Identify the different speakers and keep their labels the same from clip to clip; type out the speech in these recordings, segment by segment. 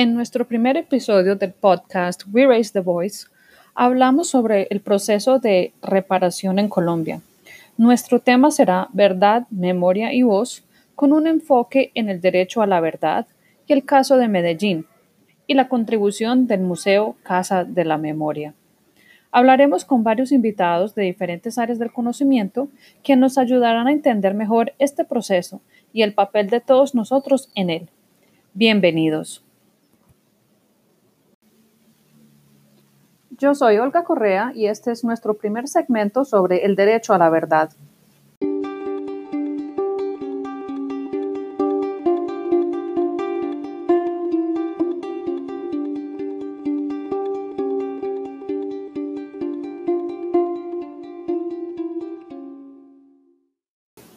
Speaker 1: En nuestro primer episodio del podcast We Raise the Voice, hablamos sobre el proceso de reparación en Colombia. Nuestro tema será verdad, memoria y voz, con un enfoque en el derecho a la verdad y el caso de Medellín, y la contribución del Museo Casa de la Memoria. Hablaremos con varios invitados de diferentes áreas del conocimiento que nos ayudarán a entender mejor este proceso y el papel de todos nosotros en él. Bienvenidos. Yo soy Olga Correa y este es nuestro primer segmento sobre el derecho a la verdad.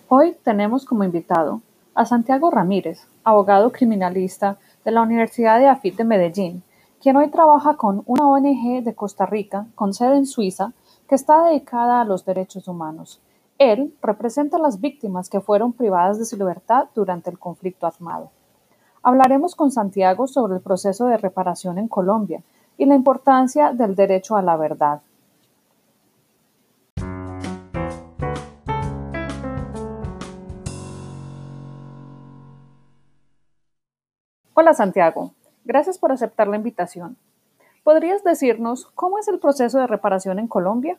Speaker 1: Hoy tenemos como invitado a Santiago Ramírez, abogado criminalista de la Universidad de AFIT de Medellín, quien hoy trabaja con una ONG de Costa Rica con sede en Suiza que está dedicada a los derechos humanos. Él representa a las víctimas que fueron privadas de su libertad durante el conflicto armado. Hablaremos con Santiago sobre el proceso de reparación en Colombia y la importancia del derecho a la verdad. Hola Santiago, gracias por aceptar la invitación. ¿Podrías decirnos cómo es el proceso de reparación en Colombia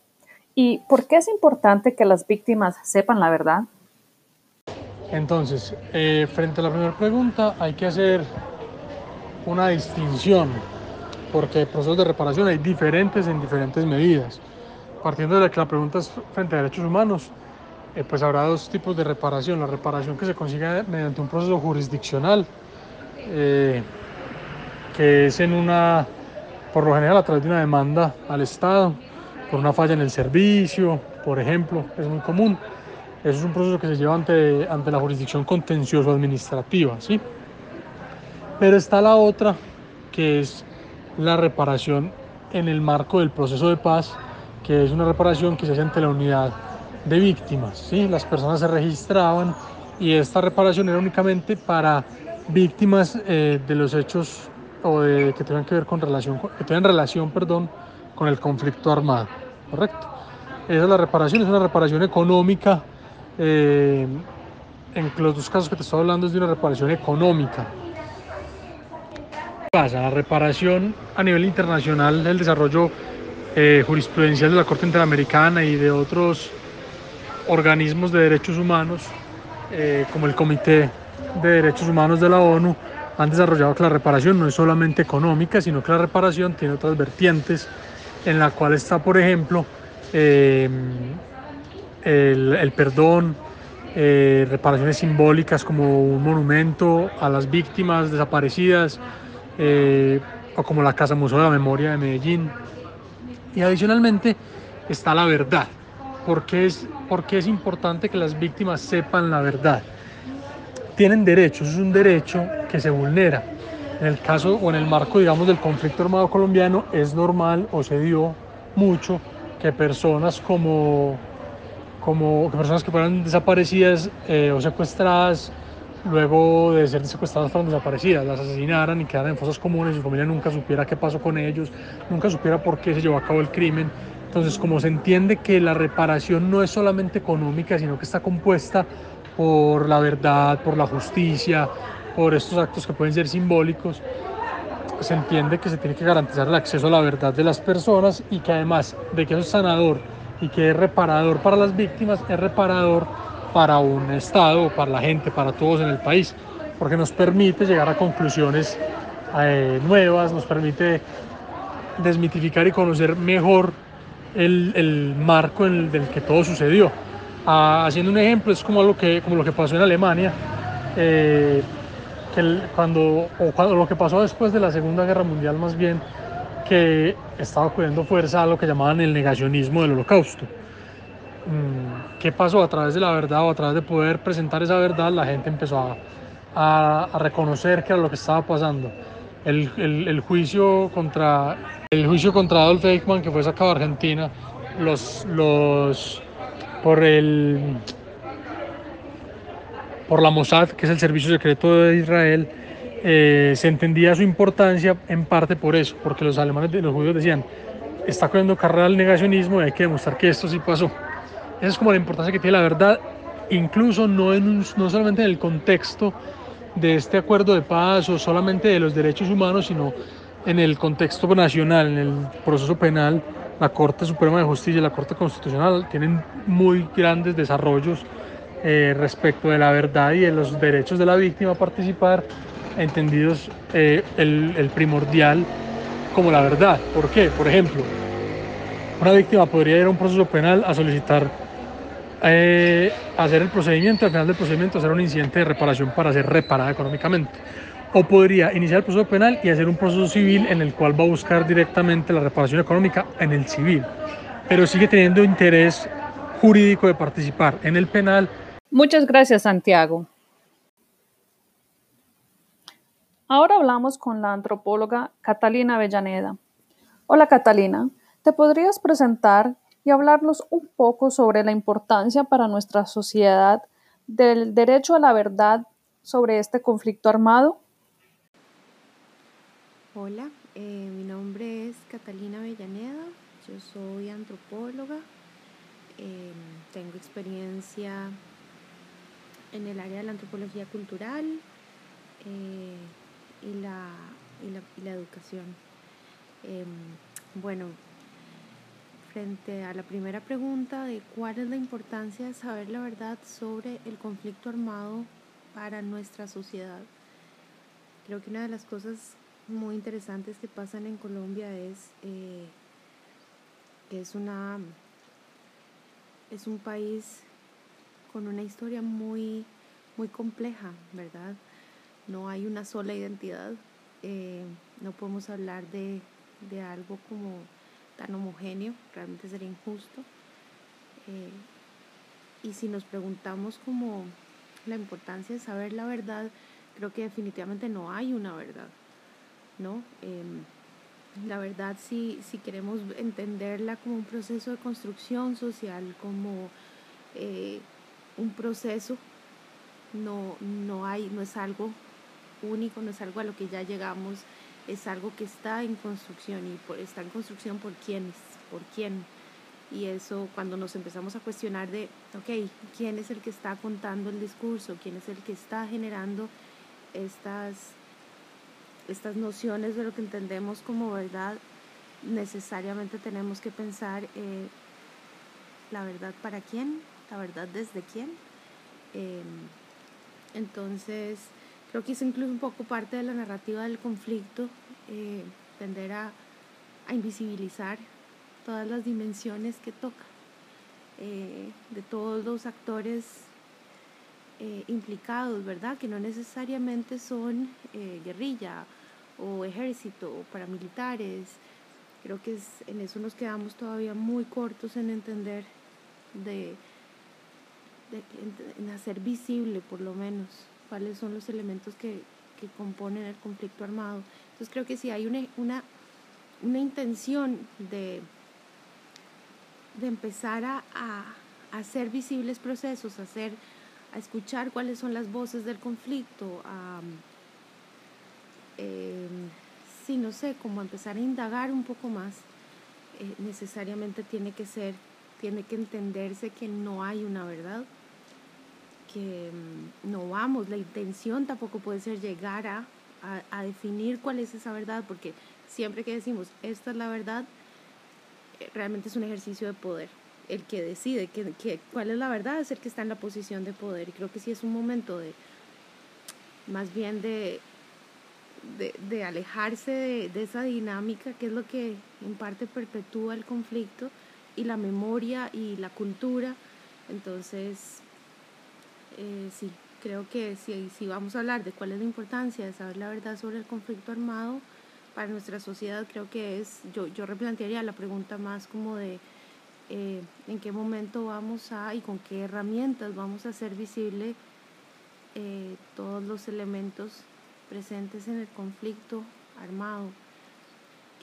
Speaker 1: y por qué es importante que las víctimas sepan la verdad?
Speaker 2: Entonces, eh, frente a la primera pregunta, hay que hacer una distinción, porque procesos de reparación hay diferentes en diferentes medidas. Partiendo de que la pregunta es frente a derechos humanos, eh, pues habrá dos tipos de reparación. La reparación que se consigue mediante un proceso jurisdiccional, eh, que es en una, por lo general a través de una demanda al Estado, por una falla en el servicio, por ejemplo, es muy común. Eso es un proceso que se lleva ante, ante la jurisdicción contencioso administrativa, ¿sí? Pero está la otra, que es la reparación en el marco del proceso de paz, que es una reparación que se hace ante la unidad de víctimas, ¿sí? Las personas se registraban y esta reparación era únicamente para víctimas eh, de los hechos o de, que tengan que ver con relación, que tengan relación, perdón, con el conflicto armado, ¿correcto? Esa es la reparación, es una reparación económica. Eh, en los dos casos que te estoy hablando es de una reparación económica. ¿Qué pasa? La reparación a nivel internacional, el desarrollo eh, jurisprudencial de la Corte Interamericana y de otros organismos de derechos humanos, como el Comité de Derechos Humanos de la ONU han desarrollado que la reparación no es solamente económica, sino que la reparación tiene otras vertientes, en la cual está, por ejemplo, eh, el, perdón, eh, reparaciones simbólicas como un monumento a las víctimas desaparecidas, eh, o como la Casa Museo de la Memoria de Medellín. Y adicionalmente está la verdad. porque es, porque es importante que las víctimas sepan la verdad? tienen derechos, es un derecho que se vulnera. En el caso o en el marco, digamos, del conflicto armado colombiano, es normal o se dio mucho que personas como, como que personas que fueran desaparecidas eh, o secuestradas, luego de ser secuestradas fueron desaparecidas, las asesinaran y quedaran en fosas comunes su familia nunca supiera qué pasó con ellos, nunca supiera por qué se llevó a cabo el crimen. Entonces, como se entiende que la reparación no es solamente económica, sino que está compuesta por la verdad, por la justicia, por estos actos que pueden ser simbólicos, se entiende que se tiene que garantizar el acceso a la verdad de las personas y que además de que es sanador y que es reparador para las víctimas, es reparador para un Estado, para la gente, para todos en el país, porque nos permite llegar a conclusiones eh, nuevas, nos permite desmitificar y conocer mejor el, el marco en el del que todo sucedió. Haciendo un ejemplo, es como lo que, como lo que pasó en Alemania, eh, que cuando, o cuando, lo que pasó después de la Segunda Guerra Mundial más bien, que estaba cogiendo fuerza a lo que llamaban el negacionismo del holocausto. Mm, ¿Qué pasó? A través de la verdad o a través de poder presentar esa verdad, la gente empezó a, a, reconocer qué era lo que estaba pasando. El, el, juicio contra, el juicio contra Adolf Eichmann, que fue sacado de Argentina, los, los, por el por la Mossad, que es el servicio secreto de Israel, eh, se entendía su importancia en parte por eso, porque los alemanes, los judíos decían, está corriendo carrera al negacionismo y hay que demostrar que esto sí pasó. Esa es como la importancia que tiene la verdad, incluso no, en no solamente en el contexto de este acuerdo de paz o solamente de los derechos humanos, sino en el contexto nacional, en el proceso penal, la Corte Suprema de Justicia y la Corte Constitucional tienen muy grandes desarrollos eh, respecto de la verdad y de los derechos de la víctima a participar, entendidos eh, el, el primordial como la verdad. ¿Por qué? Por ejemplo, una víctima podría ir a un proceso penal a solicitar eh, hacer el procedimiento, al final del procedimiento hacer un incidente de reparación para ser reparada económicamente. O podría iniciar el proceso penal y hacer un proceso civil en el cual va a buscar directamente la reparación económica en el civil. Pero sigue teniendo interés jurídico de participar en el penal.
Speaker 1: Muchas gracias, Santiago. Ahora hablamos con la antropóloga Catalina Avellaneda. Hola Catalina, ¿te podrías presentar y hablarnos un poco sobre la importancia para nuestra sociedad del derecho a la verdad sobre este conflicto armado?
Speaker 3: Hola, eh, mi nombre es Catalina Avellaneda, yo soy antropóloga, em, tengo experiencia en el área de la antropología cultural eh, y, la, y, la, educación. Em, bueno, frente a la primera pregunta de cuál es la importancia de saber la verdad sobre el conflicto armado para nuestra sociedad. Creo que una de las cosas muy interesantes que pasan en Colombia es eh, que es una es un país con una historia muy muy compleja, ¿verdad? No hay una sola identidad. Eh, no podemos hablar de, de algo como tan homogéneo, realmente sería injusto. Eh, y si nos preguntamos como la importancia de saber la verdad, creo que definitivamente no hay una verdad, ¿no? Em, la verdad, si, si queremos entenderla como un proceso de construcción social, como eh, un proceso, no, no, hay, no es algo único, no es algo a lo que ya llegamos es algo que está en construcción y por, está en construcción por quién, por quién. Y eso cuando nos empezamos a cuestionar de, ok, ¿quién es el que está contando el discurso? ¿Quién es el que está generando estas, estas nociones de lo que entendemos como verdad? Necesariamente tenemos que pensar eh, la verdad para quién, la verdad desde quién. Em, entonces, Creo que es incluso un poco parte de la narrativa del conflicto, eh, tender a, invisibilizar todas las dimensiones que toca, eh, de todos los actores eh, implicados, ¿verdad? Que no necesariamente son guerrilla o ejército o paramilitares. Creo que es, en eso nos quedamos todavía muy cortos en entender de, en hacer visible por lo menos cuáles son los elementos que, que componen el conflicto armado. Entonces creo que si hay una, una, una intención de, de empezar a, a, hacer visibles procesos, a, hacer, a escuchar cuáles son las voces del conflicto, a, eh, sí, no sé, como empezar a indagar un poco más, eh, necesariamente tiene que ser, tiene que entenderse que no hay una verdad, que mm, no vamos, la intención tampoco puede ser llegar a, a, definir cuál es esa verdad, porque siempre que decimos esta es la verdad, eh, realmente es un ejercicio de poder. El que decide que, que, cuál es la verdad es el que está en la posición de poder. Y creo que sí es un momento de, más bien de, de, de alejarse de, de, esa dinámica que es lo que en parte perpetúa el conflicto y la memoria y la cultura. Entonces, eh, sí, creo que si, si vamos a hablar de cuál es la importancia de saber la verdad sobre el conflicto armado para nuestra sociedad, creo que es, yo, yo replantearía la pregunta más como de eh, en qué momento vamos a y con qué herramientas vamos a hacer visible eh, todos los elementos presentes en el conflicto armado,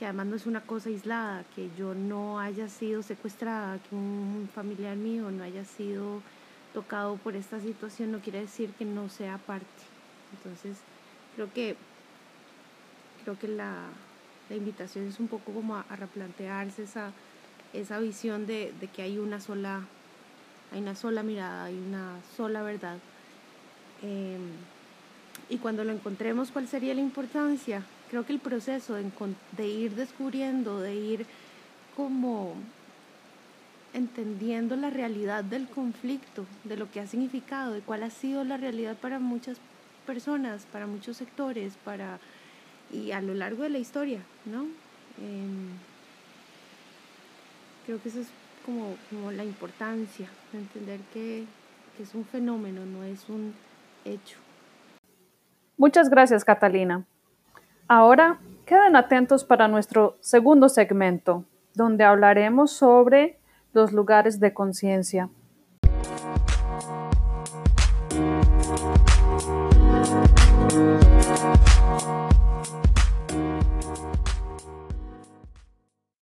Speaker 3: que además no es una cosa aislada, que yo no haya sido secuestrada, que un familiar mío no haya sido tocado por esta situación no quiere decir que no sea parte. Entonces, creo que creo que la, la invitación es un poco como a, replantearse esa, esa visión de, de, que hay una sola, hay una sola mirada, hay una sola verdad. Em, y cuando lo encontremos, ¿cuál sería la importancia? Creo que el proceso de, ir descubriendo, de ir como entendiendo la realidad del conflicto, de lo que ha significado, de cuál ha sido la realidad para muchas personas, para muchos sectores, para y a lo largo de la historia, ¿no? Em, creo que eso es como, como la importancia de entender que es un fenómeno, no es un hecho.
Speaker 1: Muchas gracias, Catalina. Ahora queden atentos para nuestro segundo segmento, donde hablaremos sobre los lugares de conciencia.